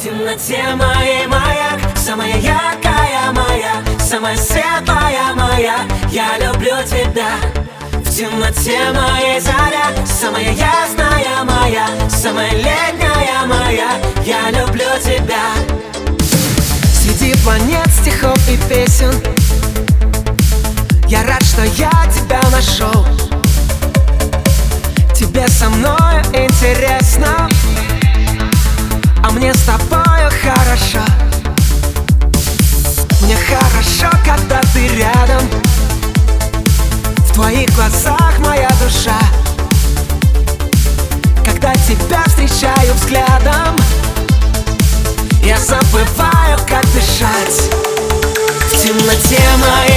В темноте моей маяк. Самая яркая моя Самая светлая моя. Я люблю тебя. В темноте моей заря. Самая ясная моя Самая летняя моя. Я люблю тебя. Среди планет, стихов и песен. Я рад, что я тебя нашел. Тебе со мною интересно. А мне с тобою хорошо, когда ты рядом? В твоих глазах моя душа. Когда тебя встречаю взглядом я забываю, как дышать. В темноте моей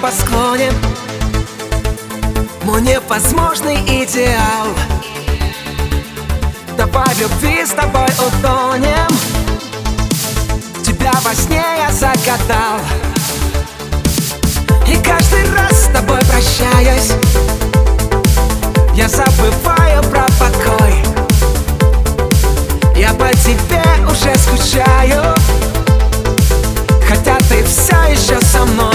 небосклоне. Мой невозможный идеал. Давай любви с тобой утонем. Тебя во сне я загадал. И каждый раз с тобой прощаюсь. Я забываю про покой. Я по тебе уже скучаю. Хотя ты все еще со мной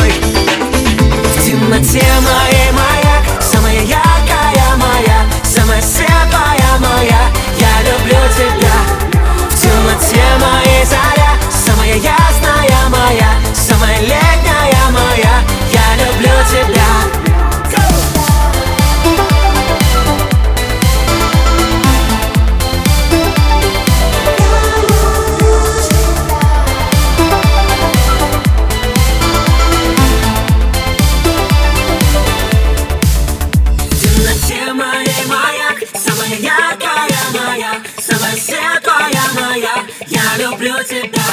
люблю тебя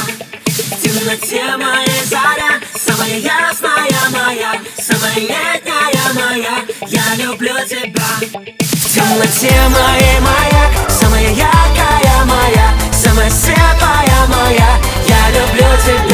В темноте моей заря Самая ясная моя Самая летняя моя. Я люблю тебя. В темноте моей маяк Самая яркая моя Самая светлая моя. Я люблю тебя